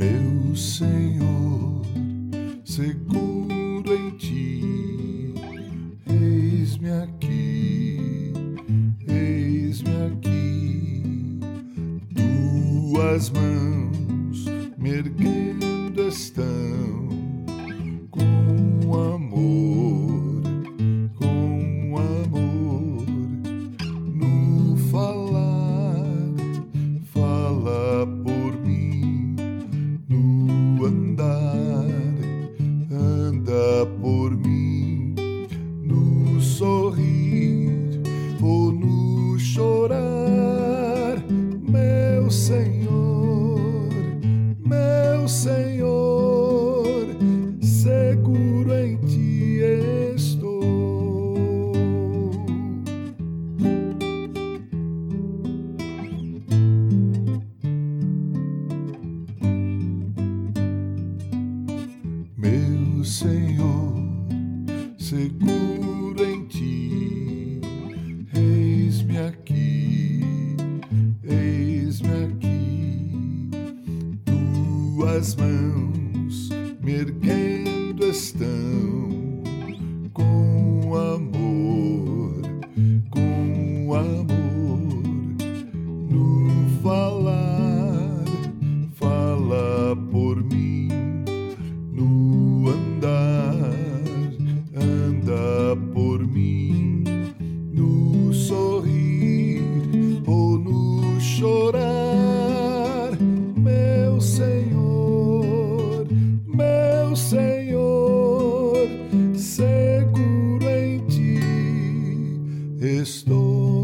Meu Senhor, seguro em ti, eis-me aqui, eis-me aqui, tuas mãos me erguendo estão. Por mim. Senhor, seguro em ti, eis-me aqui, eis-me aqui. Tuas mãos me erguendo estão com amor, com amor. Por mim. No sorrir ou no chorar, meu Senhor, meu Senhor, seguro em ti estou.